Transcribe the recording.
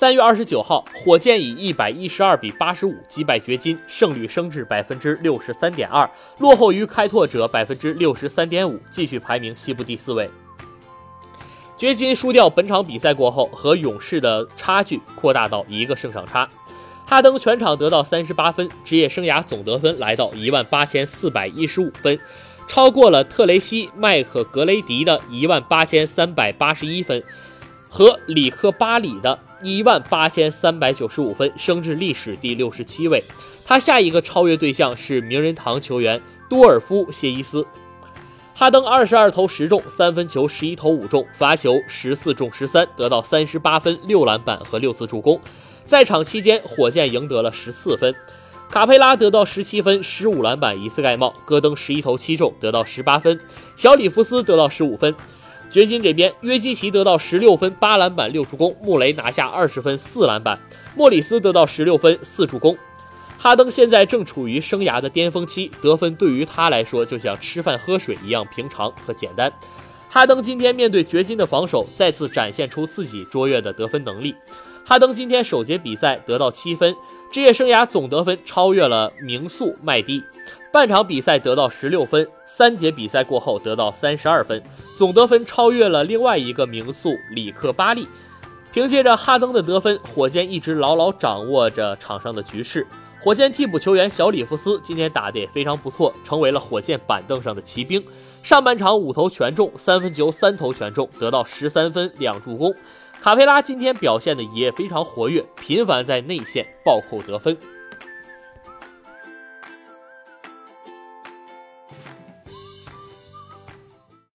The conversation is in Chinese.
三月二十九号，火箭以一百一十二比八十五击败掘金，胜率升至百分之六十三点二，落后于开拓者百分之六十三点五，继续排名西部第四位。掘金输掉本场比赛过后，和勇士的差距扩大到一个胜场差。哈登全场得到三十八分，职业生涯总得分来到一万八千四百一十五分，超过了特雷西麦克格雷迪的一万八千三百八十一分和里克巴里的。一万八千三百九十五分，升至历史第六十七位。他下一个超越对象是名人堂球员多尔夫谢伊斯。哈登二十二投十中，三分球十一投五中，罚球十四中十三，得到三十八分、六篮板和六次助攻。在场期间，火箭赢得了十四分。卡佩拉得到十七分、十五篮板、一次盖帽。戈登十一投七中，得到十八分。小里弗斯得到十五分。掘金这边，约基奇得到十六分、八篮板、六助攻；穆雷拿下二十分、四篮板；莫里斯得到十六分、四助攻。哈登现在正处于生涯的巅峰期，得分对于他来说就像吃饭喝水一样平常和简单。哈登今天面对掘金的防守，再次展现出自己卓越的得分能力。哈登今天首节比赛得到七分，职业生涯总得分超越了名宿麦迪。半场比赛得到十六分，三节比赛过后得到三十二分。总得分超越了另外一个名宿里克巴利，凭借着哈登的得分，火箭一直牢牢掌握着场上的局势。火箭替补球员小里弗斯今天打得也非常不错，成为了火箭板凳上的骑兵。上半场五投全中，三分球三投全中，得到十三分两助攻。卡佩拉今天表现的也非常活跃，频繁在内线暴扣得分。